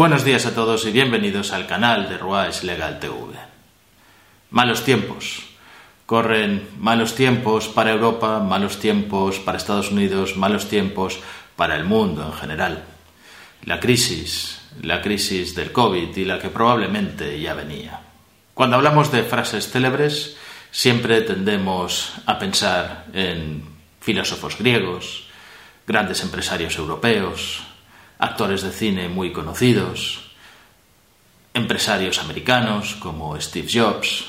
Buenos días a todos y bienvenidos al canal de Ruais Legal TV. Malos tiempos. Corren malos tiempos para Europa, malos tiempos para Estados Unidos, malos tiempos para el mundo en general. La crisis, la crisis del COVID y la que probablemente ya venía. Cuando hablamos de frases célebres, siempre tendemos a pensar en filósofos griegos, grandes empresarios europeos, actores de cine muy conocidos, empresarios americanos como Steve Jobs,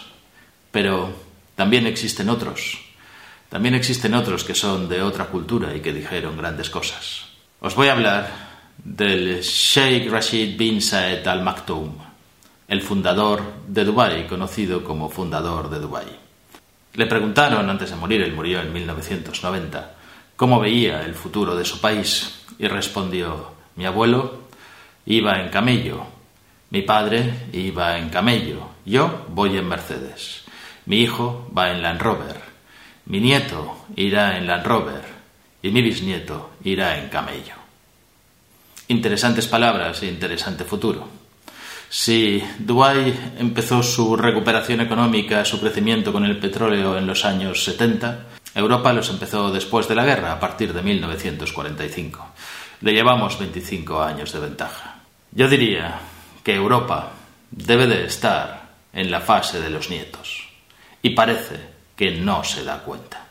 pero también existen otros. También existen otros que son de otra cultura y que dijeron grandes cosas. Os voy a hablar del Sheikh Rashid bin Saed Al Maktoum, el fundador de Dubái, conocido como fundador de Dubái. Le preguntaron antes de morir, él murió en 1990, cómo veía el futuro de su país y respondió mi abuelo iba en camello, mi padre iba en camello, yo voy en Mercedes, mi hijo va en Land Rover, mi nieto irá en Land Rover y mi bisnieto irá en camello. Interesantes palabras e interesante futuro. Si Dubái empezó su recuperación económica, su crecimiento con el petróleo en los años 70, Europa los empezó después de la guerra, a partir de 1945 le llevamos 25 años de ventaja. Yo diría que Europa debe de estar en la fase de los nietos y parece que no se da cuenta.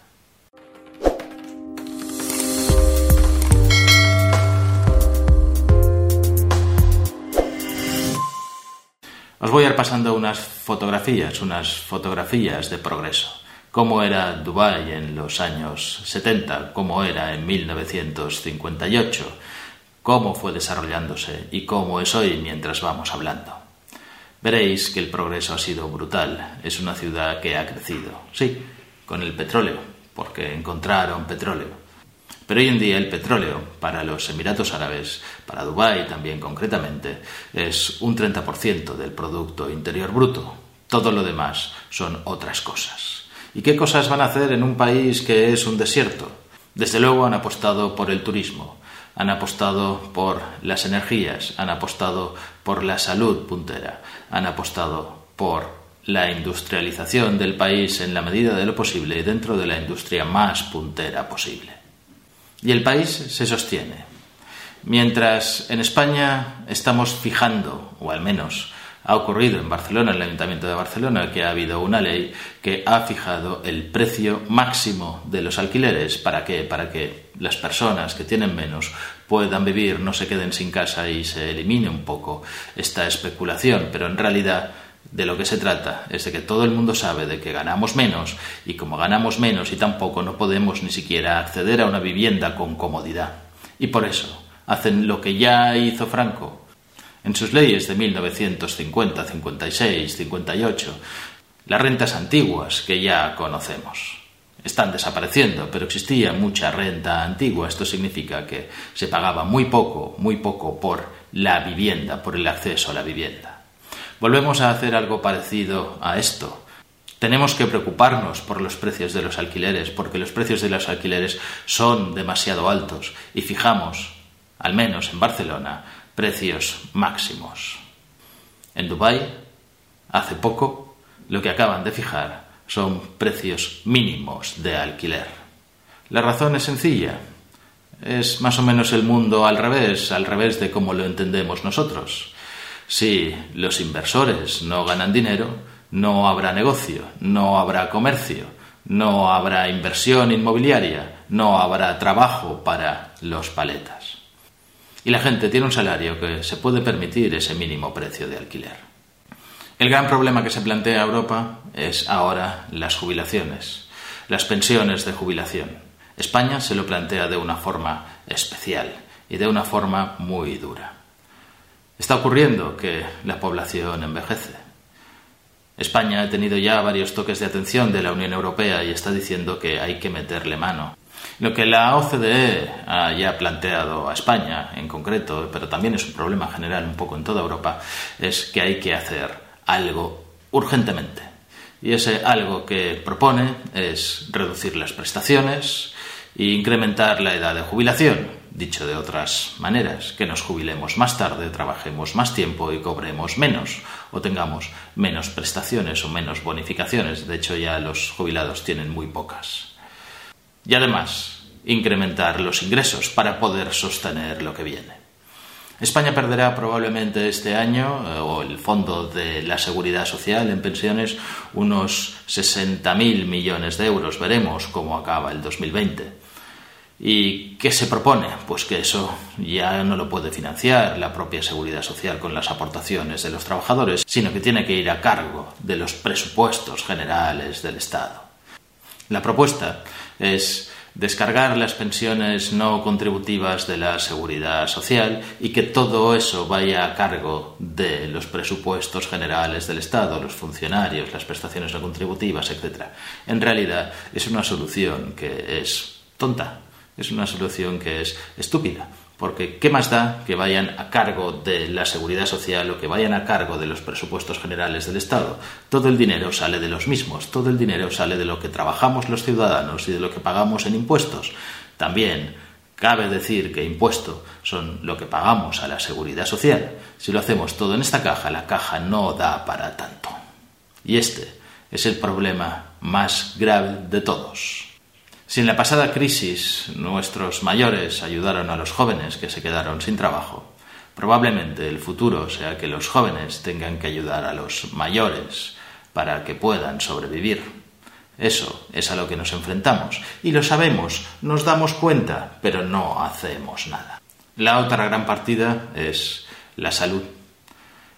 Os voy a ir pasando unas fotografías, unas fotografías de progreso. Cómo era Dubái en los años 70, cómo era en 1958, cómo fue desarrollándose y cómo es hoy mientras vamos hablando. Veréis que el progreso ha sido brutal. Es una ciudad que ha crecido. Sí, con el petróleo, porque encontraron petróleo. Pero hoy en día el petróleo para los Emiratos Árabes, para Dubái también concretamente, es un 30% del Producto Interior Bruto. Todo lo demás son otras cosas. ¿Y qué cosas van a hacer en un país que es un desierto? Desde luego han apostado por el turismo, han apostado por las energías, han apostado por la salud puntera, han apostado por la industrialización del país en la medida de lo posible y dentro de la industria más puntera posible. Y el país se sostiene. Mientras en España estamos fijando, o al menos ha ocurrido en Barcelona, en el Ayuntamiento de Barcelona, que ha habido una ley que ha fijado el precio máximo de los alquileres. ¿Para qué? Para que las personas que tienen menos puedan vivir, no se queden sin casa y se elimine un poco esta especulación. Pero en realidad de lo que se trata es de que todo el mundo sabe de que ganamos menos y como ganamos menos y tampoco no podemos ni siquiera acceder a una vivienda con comodidad. Y por eso hacen lo que ya hizo Franco, en sus leyes de 1950, 56, 58, las rentas antiguas que ya conocemos. Están desapareciendo, pero existía mucha renta antigua. Esto significa que se pagaba muy poco, muy poco por la vivienda, por el acceso a la vivienda. Volvemos a hacer algo parecido a esto. Tenemos que preocuparnos por los precios de los alquileres, porque los precios de los alquileres son demasiado altos y fijamos, al menos en Barcelona, precios máximos. En Dubái, hace poco, lo que acaban de fijar son precios mínimos de alquiler. La razón es sencilla. Es más o menos el mundo al revés, al revés de como lo entendemos nosotros. Si los inversores no ganan dinero, no habrá negocio, no habrá comercio, no habrá inversión inmobiliaria, no habrá trabajo para los paletas y la gente tiene un salario que se puede permitir ese mínimo precio de alquiler. El gran problema que se plantea Europa es ahora las jubilaciones, las pensiones de jubilación. España se lo plantea de una forma especial y de una forma muy dura. Está ocurriendo que la población envejece. España ha tenido ya varios toques de atención de la Unión Europea y está diciendo que hay que meterle mano lo que la OCDE ha ya planteado a España en concreto, pero también es un problema general un poco en toda Europa, es que hay que hacer algo urgentemente. Y ese algo que propone es reducir las prestaciones e incrementar la edad de jubilación Dicho de otras maneras, que nos jubilemos más tarde, trabajemos más tiempo y cobremos menos, o tengamos menos prestaciones o menos bonificaciones. De hecho, ya los jubilados tienen muy pocas. Y además, incrementar los ingresos para poder sostener lo que viene. España perderá probablemente este año, eh, o el Fondo de la Seguridad Social en pensiones, unos 60.000 millones de euros. Veremos cómo acaba el 2020. ¿Y qué se propone? Pues que eso ya no lo puede financiar la propia seguridad social con las aportaciones de los trabajadores, sino que tiene que ir a cargo de los presupuestos generales del Estado. La propuesta es descargar las pensiones no contributivas de la seguridad social y que todo eso vaya a cargo de los presupuestos generales del Estado, los funcionarios, las prestaciones no contributivas, etc. En realidad es una solución que es tonta, es una solución que es estúpida. Porque ¿qué más da que vayan a cargo de la seguridad social o que vayan a cargo de los presupuestos generales del Estado? Todo el dinero sale de los mismos, todo el dinero sale de lo que trabajamos los ciudadanos y de lo que pagamos en impuestos. También cabe decir que impuestos son lo que pagamos a la seguridad social. Si lo hacemos todo en esta caja, la caja no da para tanto. Y este es el problema más grave de todos. Si en la pasada crisis nuestros mayores ayudaron a los jóvenes que se quedaron sin trabajo, probablemente el futuro sea que los jóvenes tengan que ayudar a los mayores para que puedan sobrevivir. Eso es a lo que nos enfrentamos y lo sabemos, nos damos cuenta, pero no hacemos nada. La otra gran partida es la salud.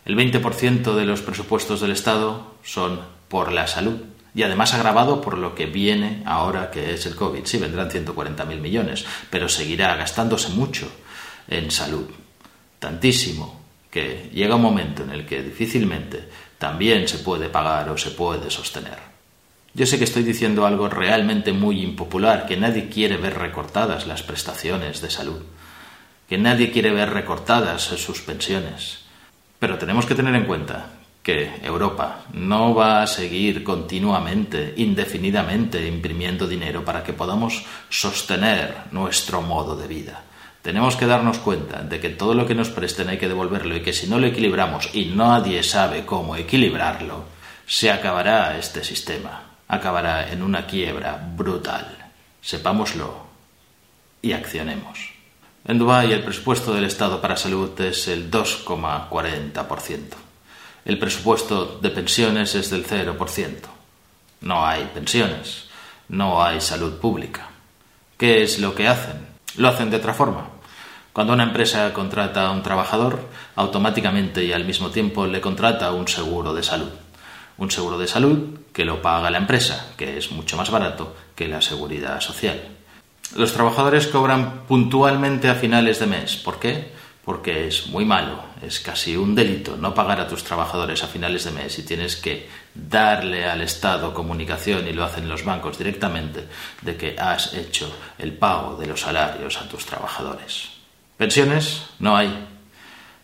El 20% de los presupuestos del Estado son por la salud y además agravado por lo que viene ahora que es el COVID. Sí, vendrán 140.000 millones, pero seguirá gastándose mucho en salud. Tantísimo que llega un momento en el que difícilmente también se puede pagar o se puede sostener. Yo sé que estoy diciendo algo realmente muy impopular, que nadie quiere ver recortadas las prestaciones de salud, que nadie quiere ver recortadas sus pensiones. Pero tenemos que tener en cuenta que Europa no va a seguir continuamente, indefinidamente, imprimiendo dinero para que podamos sostener nuestro modo de vida. Tenemos que darnos cuenta de que todo lo que nos presten hay que devolverlo y que si no lo equilibramos y nadie sabe cómo equilibrarlo, se acabará este sistema, acabará en una quiebra brutal. Sepámoslo y accionemos. En Dubái el presupuesto del Estado para salud es el 2,40% el presupuesto de pensiones es del 0%. No hay pensiones, no hay salud pública. ¿Qué es lo que hacen? Lo hacen de otra forma. Cuando una empresa contrata a un trabajador, automáticamente y al mismo tiempo le contrata un seguro de salud. Un seguro de salud que lo paga la empresa, que es mucho más barato que la seguridad social. Los trabajadores cobran puntualmente a finales de mes. ¿Por qué? Porque es muy malo, es casi un delito no pagar a tus trabajadores a finales de mes y tienes que darle al Estado comunicación y lo hacen los bancos directamente de que has hecho el pago de los salarios a tus trabajadores. Pensiones no hay.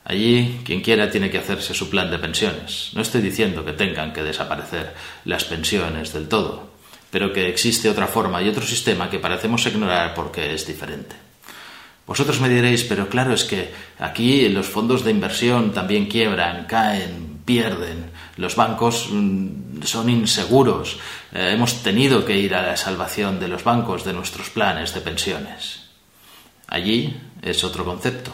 Allí quien quiera tiene que hacerse su plan de pensiones. No estoy diciendo que tengan que desaparecer las pensiones del todo, pero que existe otra forma y otro sistema que parecemos ignorar porque es diferente. Vosotros me diréis, pero claro, es que aquí los fondos de inversión también quiebran, caen, pierden. Los bancos mm, son inseguros. Eh, hemos tenido que ir a la salvación de los bancos de nuestros planes de pensiones. Allí es otro concepto.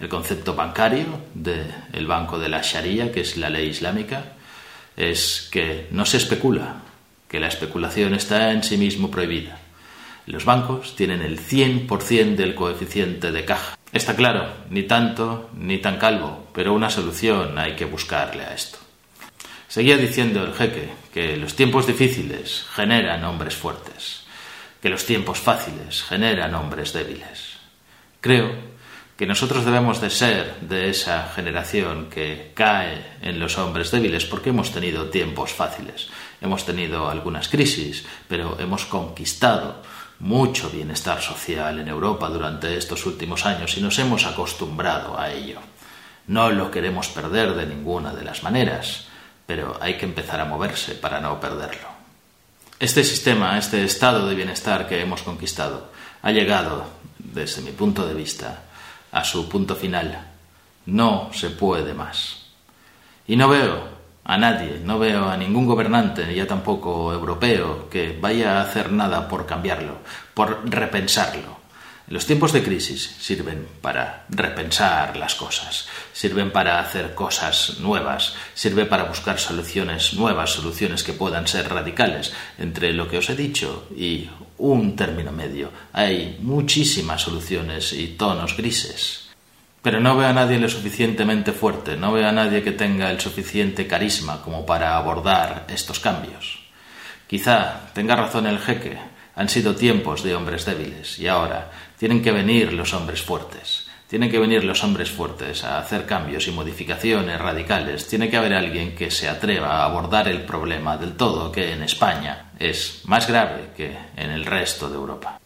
El concepto bancario del banco de la Sharia, que es la ley islámica, es que no se especula, que la especulación está en sí mismo prohibida. Los bancos tienen el 100% del coeficiente de caja. Está claro, ni tanto ni tan calvo, pero una solución hay que buscarle a esto. Seguía diciendo el jeque que los tiempos difíciles generan hombres fuertes, que los tiempos fáciles generan hombres débiles. Creo que nosotros debemos de ser de esa generación que cae en los hombres débiles porque hemos tenido tiempos fáciles, hemos tenido algunas crisis, pero hemos conquistado mucho bienestar social en Europa durante estos últimos años y nos hemos acostumbrado a ello. No lo queremos perder de ninguna de las maneras, pero hay que empezar a moverse para no perderlo. Este sistema, este estado de bienestar que hemos conquistado, ha llegado desde mi punto de vista, a su punto final. No se puede más. Y no veo a nadie, no veo a ningún gobernante, ya tampoco europeo, que vaya a hacer nada por cambiarlo, por repensarlo. Los tiempos de crisis sirven para repensar las cosas, sirven para hacer cosas nuevas, sirve para buscar soluciones nuevas, soluciones que puedan ser radicales. Entre lo que os he dicho y un término medio hay muchísimas soluciones y tonos grises. Pero no veo a nadie lo suficientemente fuerte, no veo a nadie que tenga el suficiente carisma como para abordar estos cambios. Quizá tenga razón el jeque, han sido tiempos de hombres débiles y ahora tienen que venir los hombres fuertes. Tienen que venir los hombres fuertes a hacer cambios y modificaciones radicales. Tiene que haber alguien que se atreva a abordar el problema del todo, que en España es más grave que en el resto de Europa.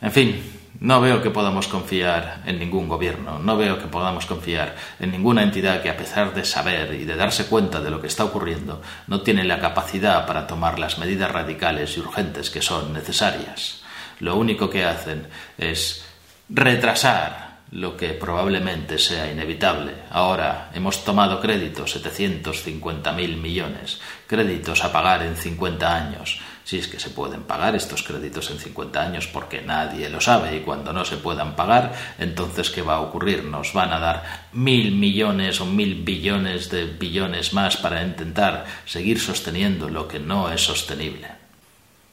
En fin, no veo que podamos confiar en ningún gobierno, no veo que podamos confiar en ninguna entidad que a pesar de saber y de darse cuenta de lo que está ocurriendo, no tiene la capacidad para tomar las medidas radicales y urgentes que son necesarias. Lo único que hacen es retrasar lo que probablemente sea inevitable. Ahora hemos tomado créditos, 750.000 millones, créditos a pagar en 50 años si es que se pueden pagar estos créditos en 50 años porque nadie lo sabe y cuando no se puedan pagar, entonces ¿qué va a ocurrir? Nos van a dar mil millones o mil billones de billones más para intentar seguir sosteniendo lo que no es sostenible.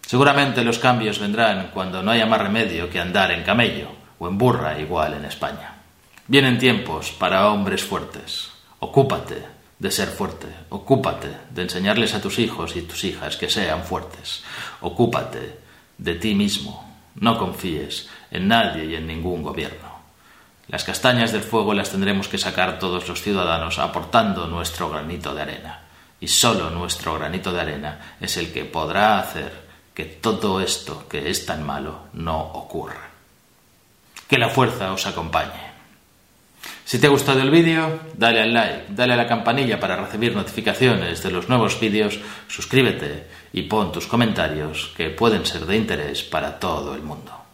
Seguramente los cambios vendrán cuando no haya más remedio que andar en camello en burra igual en España. Vienen tiempos para hombres fuertes. Ocúpate de ser fuerte. Ocúpate de enseñarles a tus hijos y tus hijas que sean fuertes. Ocúpate de ti mismo. No confíes en nadie y en ningún gobierno. Las castañas del fuego las tendremos que sacar todos los ciudadanos aportando nuestro granito de arena. Y solo nuestro granito de arena es el que podrá hacer que todo esto que es tan malo no ocurra. Que la fuerza os acompañe. Si te ha gustado el vídeo, dale al like, dale a la campanilla para recibir notificaciones de los nuevos vídeos, suscríbete y pon tus comentarios que pueden ser de interés para todo el mundo.